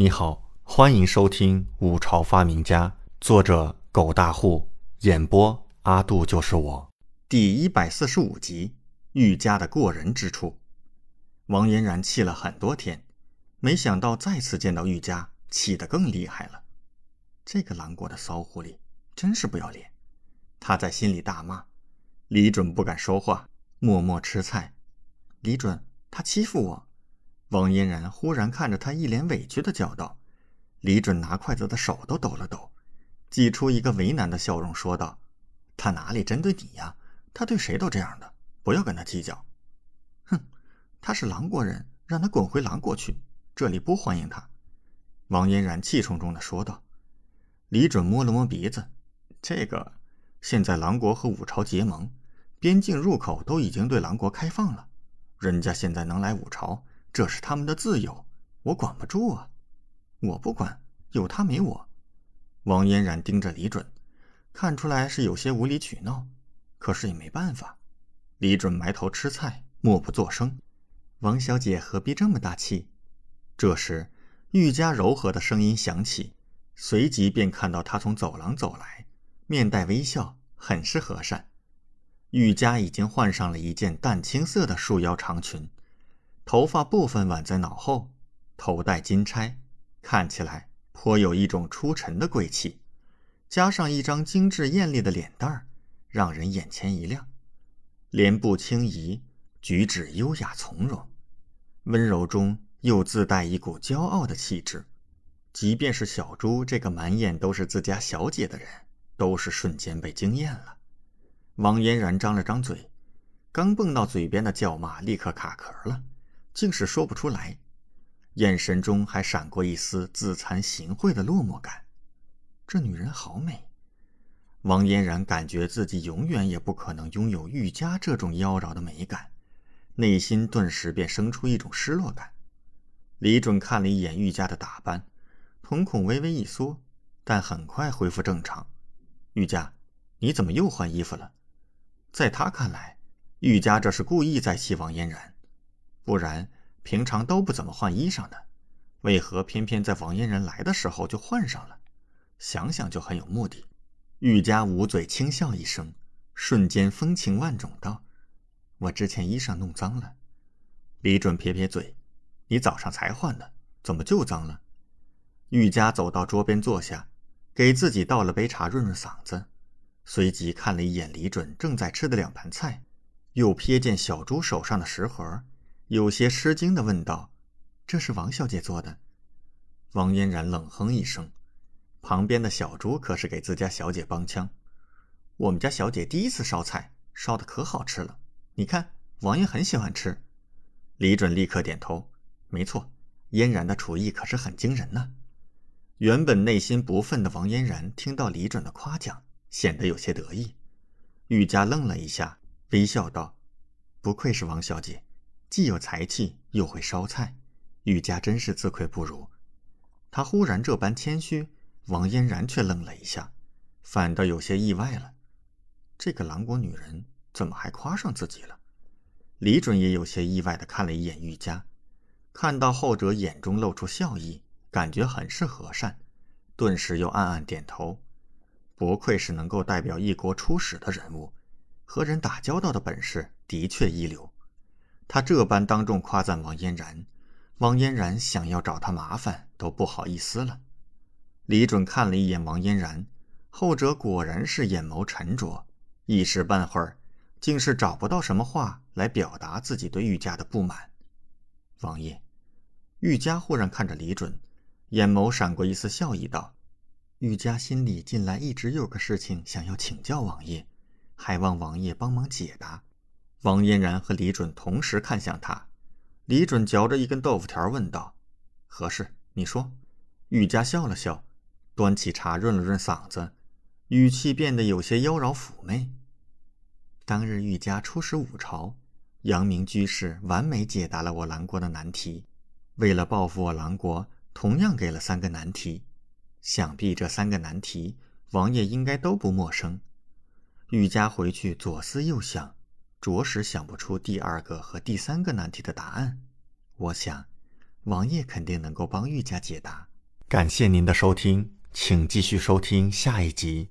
你好，欢迎收听《五朝发明家》，作者狗大户，演播阿杜就是我，第一百四十五集。玉家的过人之处，王嫣然气了很多天，没想到再次见到玉家，气得更厉害了。这个狼国的骚狐狸真是不要脸！他在心里大骂。李准不敢说话，默默吃菜。李准，他欺负我。王嫣然忽然看着他，一脸委屈的叫道：“李准拿筷子的手都抖了抖，挤出一个为难的笑容，说道：‘他哪里针对你呀？他对谁都这样的，不要跟他计较。’哼，他是狼国人，让他滚回狼国去，这里不欢迎他。”王嫣然气冲冲的说道。李准摸了摸鼻子，这个现在狼国和五朝结盟，边境入口都已经对狼国开放了，人家现在能来五朝。这是他们的自由，我管不住啊！我不管，有他没我。王嫣然盯着李准，看出来是有些无理取闹，可是也没办法。李准埋头吃菜，默不作声。王小姐何必这么大气？这时，愈加柔和的声音响起，随即便看到他从走廊走来，面带微笑，很是和善。愈加已经换上了一件淡青色的束腰长裙。头发部分挽在脑后，头戴金钗，看起来颇有一种出尘的贵气。加上一张精致艳丽的脸蛋儿，让人眼前一亮。脸部轻移，举止优雅从容，温柔中又自带一股骄傲的气质。即便是小朱这个满眼都是自家小姐的人，都是瞬间被惊艳了。王嫣然张了张嘴，刚蹦到嘴边的叫骂立刻卡壳了。竟是说不出来，眼神中还闪过一丝自惭形秽的落寞感。这女人好美，王嫣然感觉自己永远也不可能拥有玉佳这种妖娆的美感，内心顿时便生出一种失落感。李准看了一眼玉佳的打扮，瞳孔微微一缩，但很快恢复正常。玉佳，你怎么又换衣服了？在他看来，玉佳这是故意在气王嫣然。不然，平常都不怎么换衣裳的，为何偏偏在王嫣然来的时候就换上了？想想就很有目的。玉家捂嘴轻笑一声，瞬间风情万种道：“我之前衣裳弄脏了。”李准撇撇嘴：“你早上才换的，怎么就脏了？”玉家走到桌边坐下，给自己倒了杯茶润润嗓子，随即看了一眼李准正在吃的两盘菜，又瞥见小猪手上的食盒。有些吃惊的问道：“这是王小姐做的？”王嫣然冷哼一声，旁边的小猪可是给自家小姐帮腔：“我们家小姐第一次烧菜，烧的可好吃了，你看王爷很喜欢吃。”李准立刻点头：“没错，嫣然的厨艺可是很惊人呢。”原本内心不忿的王嫣然听到李准的夸奖，显得有些得意。玉家愣了一下，微笑道：“不愧是王小姐。”既有才气，又会烧菜，玉家真是自愧不如。他忽然这般谦虚，王嫣然却愣了一下，反倒有些意外了。这个狼国女人怎么还夸上自己了？李准也有些意外的看了一眼玉家，看到后者眼中露出笑意，感觉很是和善，顿时又暗暗点头。不愧是能够代表一国出使的人物，和人打交道的本事的确一流。他这般当众夸赞王嫣然，王嫣然想要找他麻烦都不好意思了。李准看了一眼王嫣然，后者果然是眼眸沉着，一时半会儿竟是找不到什么话来表达自己对玉家的不满。王爷，玉家忽然看着李准，眼眸闪过一丝笑意，道：“玉家心里近来一直有个事情想要请教王爷，还望王爷帮忙解答。”王嫣然和李准同时看向他，李准嚼着一根豆腐条问道：“何事？你说。”玉家笑了笑，端起茶润了润嗓子，语气变得有些妖娆妩媚。当日玉家出使五朝，阳明居士完美解答了我狼国的难题。为了报复我狼国，同样给了三个难题。想必这三个难题，王爷应该都不陌生。玉家回去左思右想。着实想不出第二个和第三个难题的答案。我想，王爷肯定能够帮玉家解答。感谢您的收听，请继续收听下一集。